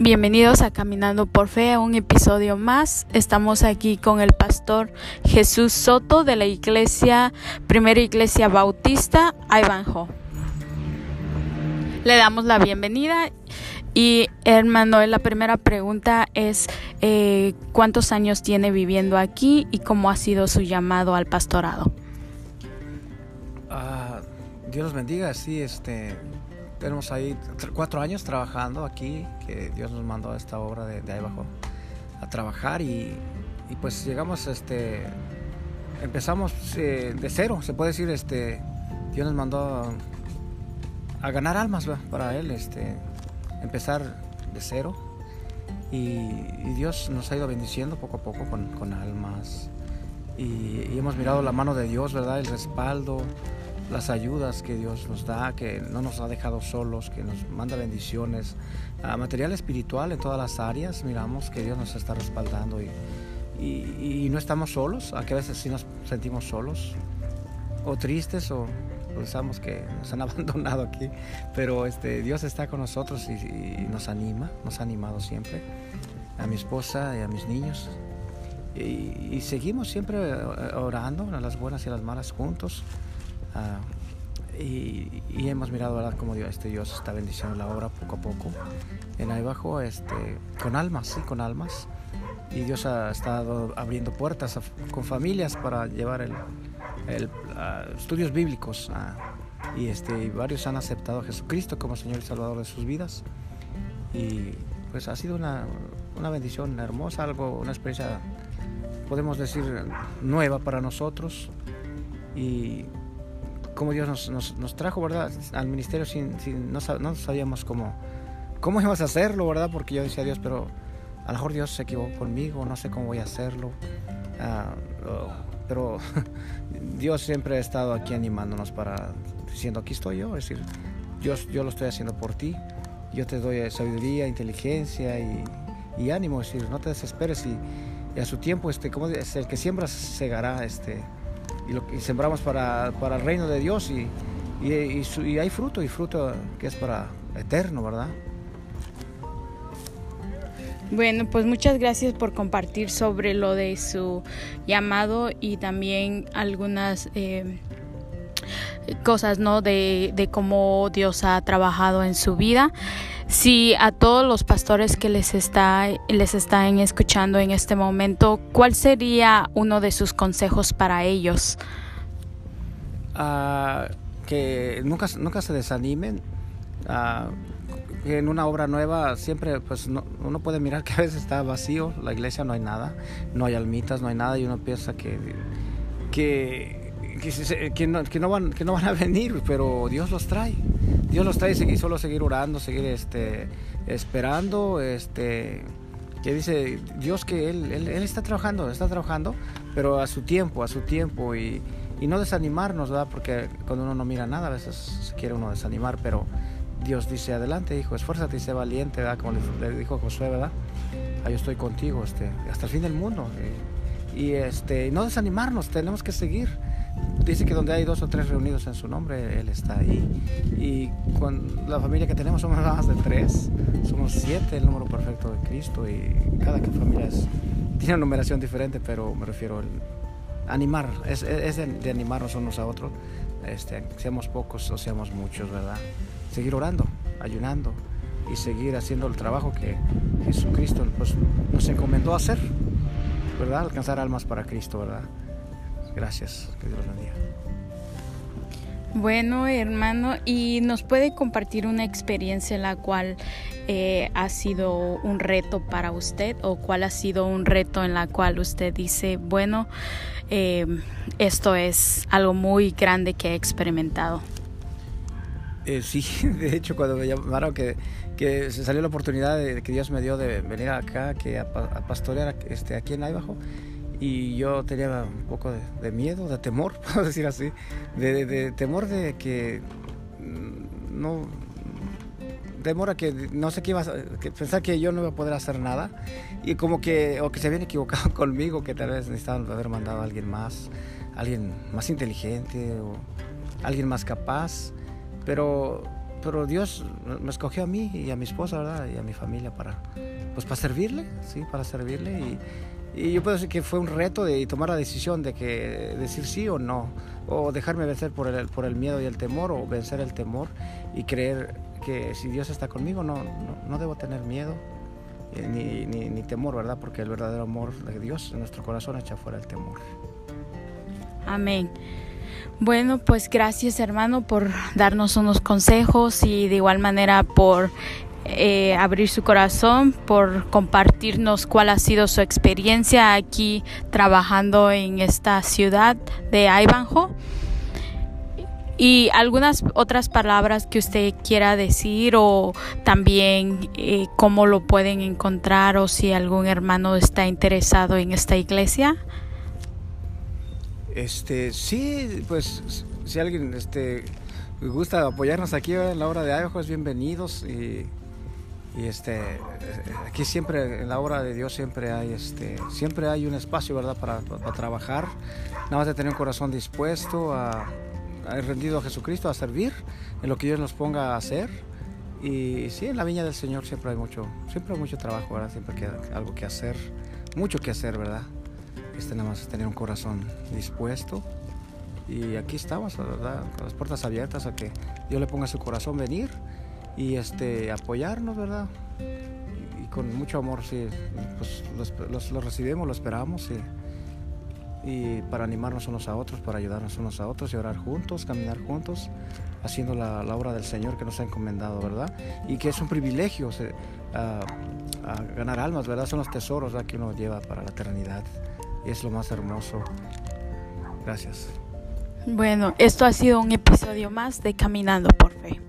Bienvenidos a Caminando por Fe, un episodio más. Estamos aquí con el pastor Jesús Soto de la iglesia, Primera Iglesia Bautista, Ivanhoe. Le damos la bienvenida y hermano, la primera pregunta es eh, ¿cuántos años tiene viviendo aquí y cómo ha sido su llamado al pastorado? Ah, Dios los bendiga, sí, este, tenemos ahí cuatro años trabajando aquí, que Dios nos mandó a esta obra de, ahí abajo a trabajar y, pues llegamos, este, empezamos eh, de cero, se puede decir, este, Dios nos mandó a, ganar almas para Él, este, empezar de cero y, Dios nos ha ido bendiciendo poco a poco con, almas y, y hemos mirado la mano de Dios, ¿verdad? El respaldo las ayudas que Dios nos da, que no nos ha dejado solos, que nos manda bendiciones, a material espiritual en todas las áreas, miramos que Dios nos está respaldando y, y, no estamos solos, a que veces sí nos sentimos solos o tristes o pensamos que nos han abandonado aquí, pero este, Dios está con nosotros y, y, nos anima, nos ha animado siempre, a mi esposa y a mis niños. Y, seguimos siempre orando, a las buenas y a las malas juntos. Ah, y, hemos mirado ¿verdad? Dios, este, Dios está bendiciendo la obra poco a poco en ahí abajo este, con almas, sí, con almas. Y Dios ha estado abriendo puertas con familias para llevar el ah, estudios bíblicos. Ah, y este, varios han aceptado a Jesucristo como Señor y Salvador de sus vidas. Y pues ha sido una, una bendición hermosa, algo, una experiencia, podemos decir, nueva para nosotros. Y cómo Dios nos, nos, trajo, ¿verdad? Al ministerio sin, sin no, sabíamos cómo, cómo íbamos a hacerlo, ¿verdad? Porque yo decía a Dios, pero a lo mejor Dios se equivocó conmigo, no sé cómo voy a hacerlo. Ah, pero Dios siempre ha estado aquí animándonos para, diciendo, aquí estoy yo, es decir, Dios, yo lo estoy haciendo por ti, yo te doy sabiduría, inteligencia y, y ánimo, no te desesperes y, a su tiempo, este, como es el que siembra segará, este, y, lo, y sembramos para, para, el reino de Dios y, y, y, hay fruto y fruto que es para eterno, ¿verdad? Bueno, pues muchas gracias por compartir sobre lo de su llamado y también algunas eh, cosas, ¿no? De, de cómo Dios ha trabajado en su vida. Si a todos los pastores que les está les están escuchando en este momento, ¿cuál sería uno de sus consejos para ellos? Uh, que nunca, nunca se desanimen. Uh, en una obra nueva siempre pues uno puede mirar que a veces está vacío, la iglesia no hay nada, no hay almitas, no hay nada y uno piensa que, que que, no, van, que no van a venir, pero Dios los trae. Dios los trae y solo seguir orando, seguir este, esperando, este, que dice Dios que él, él, está trabajando, está trabajando, pero a su tiempo, a su tiempo y, y no desanimarnos, ¿verdad? Porque cuando uno no mira nada, a veces se quiere uno desanimar, pero Dios dice, adelante, hijo, esfuérzate y sé valiente, ¿verdad? Como le, dijo Josué, ¿verdad? Ahí estoy contigo, este, hasta el fin del mundo. Y, y este, no desanimarnos, tenemos que seguir dice que donde hay dos o tres reunidos en su nombre, Él está ahí. Y con la familia que tenemos somos más de tres, somos siete, el número perfecto de Cristo. Y cada familia es, tiene una numeración diferente, pero me refiero a animar, es, es de, animarnos unos a otros, este, seamos pocos o seamos muchos, ¿verdad? Seguir orando, ayunando y seguir haciendo el trabajo que Jesucristo pues, nos encomendó hacer, ¿verdad? Alcanzar almas para Cristo, ¿verdad? Gracias, que Dios bendiga. Bueno, hermano, ¿y nos puede compartir una experiencia en la cual eh, ha sido un reto para usted o cuál ha sido un reto en la cual usted dice, bueno, eh, esto es algo muy grande que he experimentado? Eh, sí, de hecho, cuando me llamaron que, que se salió la oportunidad de, que Dios me dio de venir acá, que a, a pastorear este, aquí en Idaho, y yo tenía un poco de, miedo, de temor, puedo decir así, de, temor de que mm, no temor a que no sé qué iba a que pensar que yo no iba a poder hacer nada y como que o que se habían equivocado conmigo que tal vez necesitaban haber mandado a alguien más alguien más inteligente o alguien más capaz pero pero Dios me escogió a mí y a mi esposa, ¿verdad? Y a mi familia para, pues para servirle, sí, para servirle. Y, y yo puedo decir que fue un reto de tomar la decisión de que decir sí o no, o dejarme vencer por el, por el miedo y el temor, o vencer el temor y creer que si Dios está conmigo no, no, debo tener miedo eh, ni, ni, temor, ¿verdad? Porque el verdadero amor de Dios en nuestro corazón echa fuera el temor. Amén. Bueno, pues gracias hermano por darnos unos consejos y de igual manera por eh, abrir su corazón, por compartirnos cuál ha sido su experiencia aquí trabajando en esta ciudad de Ivanhoe. Y algunas otras palabras que usted quiera decir o también eh, cómo lo pueden encontrar o si algún hermano está interesado en esta iglesia. Este, sí, pues si alguien este, gusta apoyarnos aquí en la hora de es bienvenidos y este aquí siempre en la obra de Dios siempre hay este siempre hay un espacio verdad para, trabajar. Nada más de tener un corazón dispuesto a, a rendido a Jesucristo a servir en lo que Dios nos ponga a hacer. Y sí en la viña del Señor siempre hay mucho siempre hay mucho trabajo verdad siempre hay algo que hacer mucho que hacer verdad este nada más es tener un corazón dispuesto. Y aquí estamos verdad con las puertas abiertas a que Dios le ponga a su corazón venir y este, apoyarnos, ¿verdad? Y, con mucho amor, sí, pues los, recibimos, lo esperamos y, para animarnos unos a otros, para ayudarnos unos a otros y orar juntos, caminar juntos, haciendo la, obra del Señor que nos ha encomendado, ¿verdad? Y que es un privilegio ganar almas, ¿verdad? Son los tesoros que uno lleva para la eternidad y es lo más hermoso. Gracias. Bueno, esto ha sido un episodio más de Caminando por Fe.